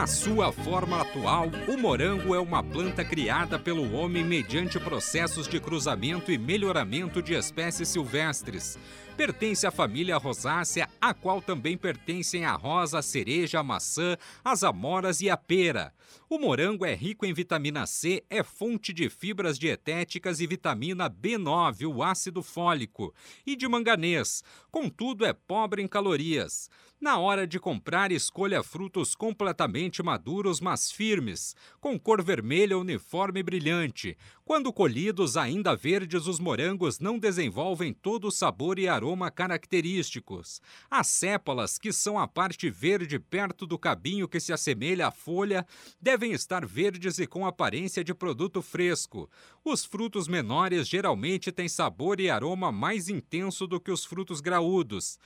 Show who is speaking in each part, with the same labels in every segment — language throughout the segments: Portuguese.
Speaker 1: Na sua forma atual, o morango é uma planta criada pelo homem mediante processos de cruzamento e melhoramento de espécies silvestres. Pertence à família rosácea, a qual também pertencem a rosa, a cereja, a maçã, as amoras e a pera. O morango é rico em vitamina C, é fonte de fibras dietéticas e vitamina B9, o ácido fólico, e de manganês. Contudo, é pobre em calorias. Na hora de comprar, escolha frutos completamente maduros, mas firmes, com cor vermelha uniforme e brilhante. Quando colhidos ainda verdes, os morangos não desenvolvem todo o sabor e aroma característicos. As sépalas, que são a parte verde perto do cabinho que se assemelha à folha, devem estar verdes e com aparência de produto fresco. Os frutos menores geralmente têm sabor e aroma mais intenso do que os frutos graúdos.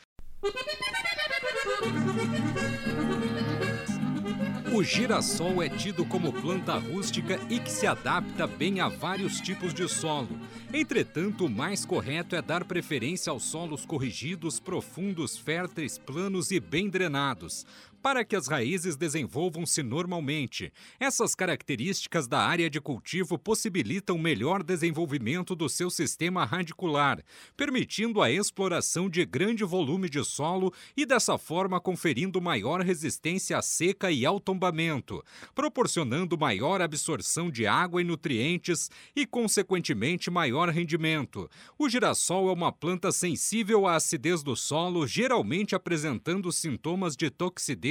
Speaker 1: O girassol é tido como planta rústica e que se adapta bem a vários tipos de solo. Entretanto, o mais correto é dar preferência aos solos corrigidos, profundos, férteis, planos e bem drenados para que as raízes desenvolvam-se normalmente. Essas características da área de cultivo possibilitam melhor desenvolvimento do seu sistema radicular, permitindo a exploração de grande volume de solo e, dessa forma, conferindo maior resistência à seca e ao tombamento, proporcionando maior absorção de água e nutrientes e, consequentemente, maior rendimento. O girassol é uma planta sensível à acidez do solo, geralmente apresentando sintomas de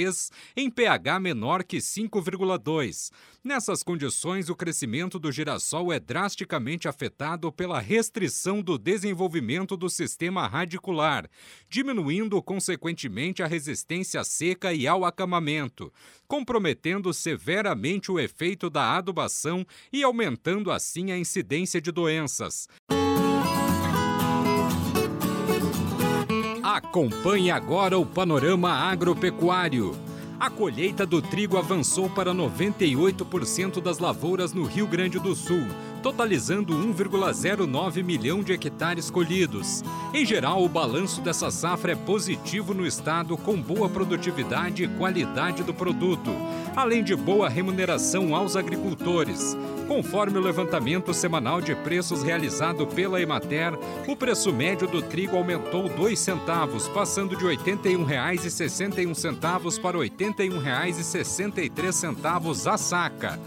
Speaker 1: toxidez em pH menor que 5,2. Nessas condições, o crescimento do girassol é drasticamente afetado pela restrição do desenvolvimento do sistema radicular, diminuindo consequentemente a resistência à seca e ao acamamento, comprometendo severamente o efeito da adubação e aumentando assim a incidência de doenças. Acompanhe agora o panorama agropecuário. A colheita do trigo avançou para 98% das lavouras no Rio Grande do Sul, totalizando 1,09 milhão de hectares colhidos. Em geral, o balanço dessa safra é positivo no estado, com boa produtividade e qualidade do produto, além de boa remuneração aos agricultores. Conforme o levantamento semanal de preços realizado pela Emater, o preço médio do trigo aumentou 2 centavos, passando de R$ 81,61 para R$ 81,63 a saca.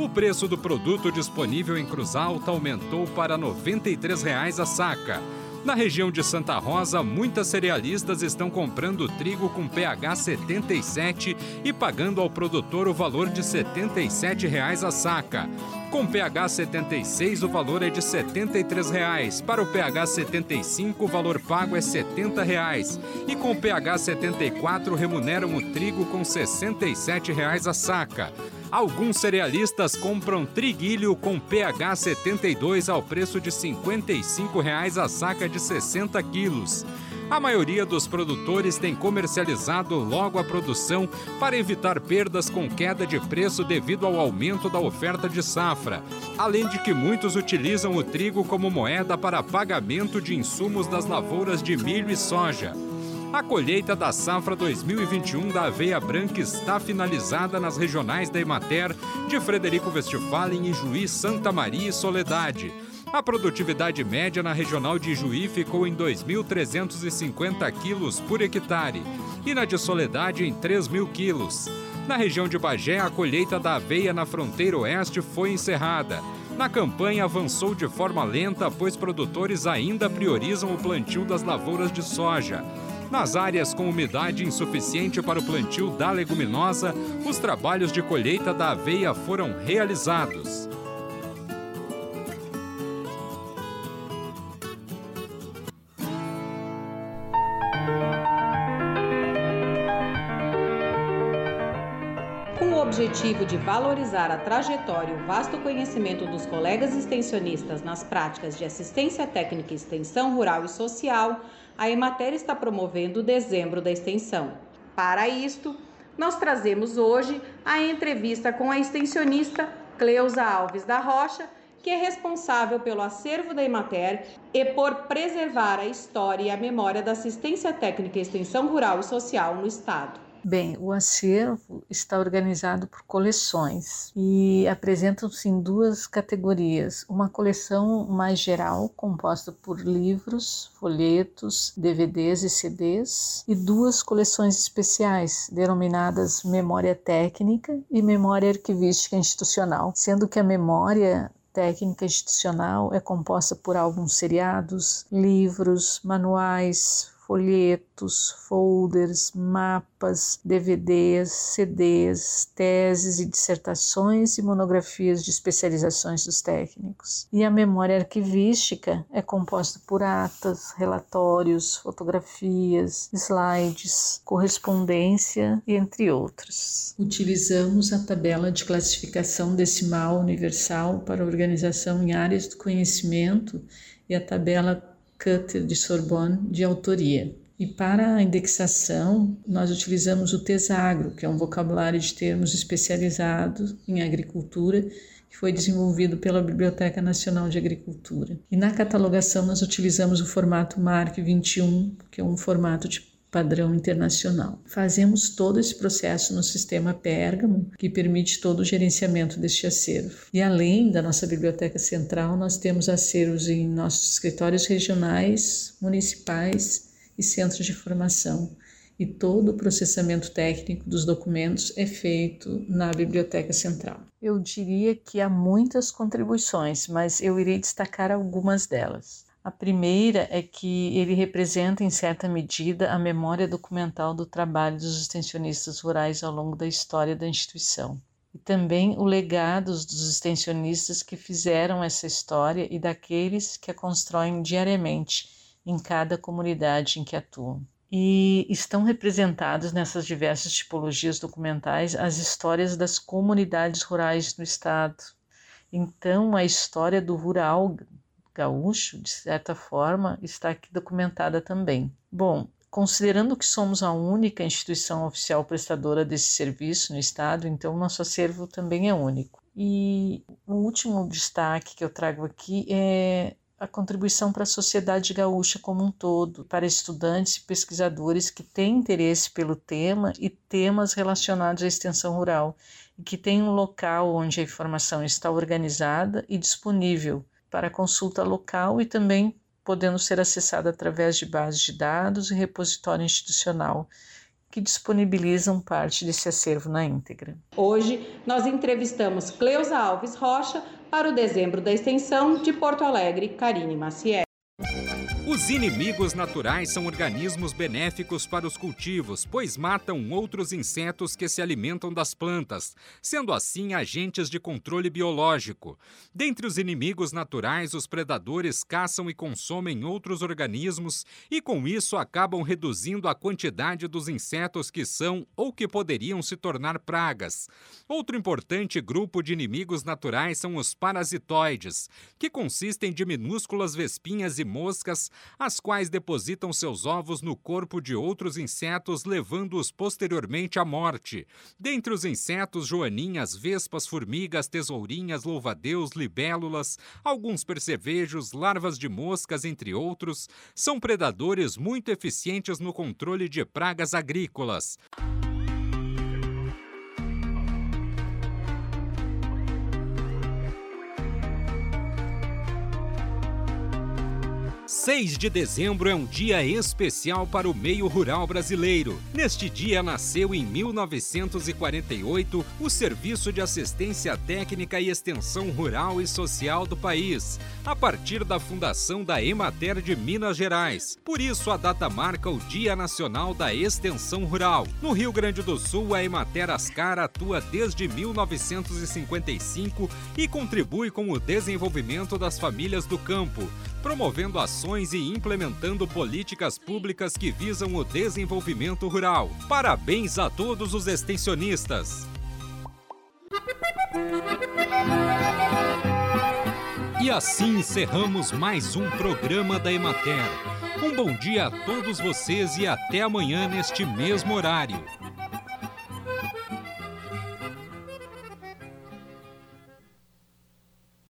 Speaker 1: O preço do produto disponível em Cruz Alta aumentou para R$ 93,00 a saca. Na região de Santa Rosa, muitas cerealistas estão comprando trigo com pH 77 e pagando ao produtor o valor de R$ 77,00 a saca. Com pH 76, o valor é de R$ 73,00. Para o pH 75, o valor pago é R$ 70,00. E com pH 74, remuneram o trigo com R$ 67,00 a saca. Alguns cerealistas compram triguilho com pH 72 ao preço de R$ 55,00 a saca de 60 quilos. A maioria dos produtores tem comercializado logo a produção para evitar perdas com queda de preço devido ao aumento da oferta de safra, além de que muitos utilizam o trigo como moeda para pagamento de insumos das lavouras de milho e soja. A colheita da safra 2021 da aveia branca está finalizada nas regionais da Emater de Frederico Westphalen e Juí, Santa Maria e Soledade. A produtividade média na regional de Juí ficou em 2.350 quilos por hectare e na de Soledade em 3.000 quilos. Na região de Bagé, a colheita da aveia na fronteira oeste foi encerrada. Na campanha avançou de forma lenta, pois produtores ainda priorizam o plantio das lavouras de soja. Nas áreas com umidade insuficiente para o plantio da leguminosa, os trabalhos de colheita da aveia foram realizados.
Speaker 2: o objetivo de valorizar a trajetória e o vasto conhecimento dos colegas extensionistas nas práticas de assistência técnica e extensão rural e social, a Emater está promovendo o Dezembro da Extensão. Para isto, nós trazemos hoje a entrevista com a extensionista Cleusa Alves da Rocha, que é responsável pelo acervo da Emater e por preservar a história e a memória da assistência técnica e extensão rural e social no Estado.
Speaker 3: Bem, o acervo está organizado por coleções e apresentam-se em duas categorias: uma coleção mais geral, composta por livros, folhetos, DVDs e CDs, e duas coleções especiais, denominadas Memória Técnica e Memória Arquivística Institucional, sendo que a memória técnica institucional é composta por alguns seriados, livros, manuais, folhetos, folders, mapas, DVDs, CDs, teses e dissertações e monografias de especializações dos técnicos. E a memória arquivística é composta por atas, relatórios, fotografias, slides, correspondência, entre outros. Utilizamos a tabela de classificação decimal universal para organização em áreas do conhecimento e a tabela Cutter de Sorbonne de autoria. E para a indexação, nós utilizamos o Tesagro, que é um vocabulário de termos especializados em agricultura que foi desenvolvido pela Biblioteca Nacional de Agricultura. E na catalogação nós utilizamos o formato MARC 21, que é um formato de padrão internacional. Fazemos todo esse processo no sistema Pérgamo, que permite todo o gerenciamento deste acervo. E além da nossa biblioteca central, nós temos acervos em nossos escritórios regionais, municipais e centros de formação. E todo o processamento técnico dos documentos é feito na biblioteca central. Eu diria que há muitas contribuições, mas eu irei destacar algumas delas. A primeira é que ele representa, em certa medida, a memória documental do trabalho dos extensionistas rurais ao longo da história da instituição. E também o legado dos extensionistas que fizeram essa história e daqueles que a constroem diariamente em cada comunidade em que atuam. E estão representados nessas diversas tipologias documentais as histórias das comunidades rurais no estado. Então, a história do rural gaúcho, de certa forma, está aqui documentada também. Bom, considerando que somos a única instituição oficial prestadora desse serviço no estado, então nosso acervo também é único. E o último destaque que eu trago aqui é a contribuição para a sociedade gaúcha como um todo, para estudantes e pesquisadores que têm interesse pelo tema e temas relacionados à extensão rural, e que têm um local onde a informação está organizada e disponível para consulta local e também podendo ser acessada através de bases de dados e repositório institucional que disponibilizam parte desse acervo na íntegra.
Speaker 2: Hoje nós entrevistamos Cleusa Alves Rocha para o dezembro da extensão de Porto Alegre, Karine Maciel.
Speaker 1: Os inimigos naturais são organismos benéficos para os cultivos, pois matam outros insetos que se alimentam das plantas, sendo assim agentes de controle biológico. Dentre os inimigos naturais, os predadores caçam e consomem outros organismos e, com isso, acabam reduzindo a quantidade dos insetos que são ou que poderiam se tornar pragas. Outro importante grupo de inimigos naturais são os parasitoides, que consistem de minúsculas vespinhas e moscas as quais depositam seus ovos no corpo de outros insetos, levando-os posteriormente à morte. Dentre os insetos, joaninhas, vespas, formigas, tesourinhas, louvadeus, libélulas, alguns percevejos, larvas de moscas, entre outros, são predadores muito eficientes no controle de pragas agrícolas. 6 de dezembro é um dia especial para o meio rural brasileiro. Neste dia nasceu em 1948 o Serviço de Assistência Técnica e Extensão Rural e Social do país, a partir da fundação da Emater de Minas Gerais. Por isso, a data marca o Dia Nacional da Extensão Rural. No Rio Grande do Sul, a Emater Ascar atua desde 1955 e contribui com o desenvolvimento das famílias do campo promovendo ações e implementando políticas públicas que visam o desenvolvimento rural. Parabéns a todos os extensionistas! E assim encerramos mais um programa da Emater. Um bom dia a todos vocês e até amanhã neste mesmo horário.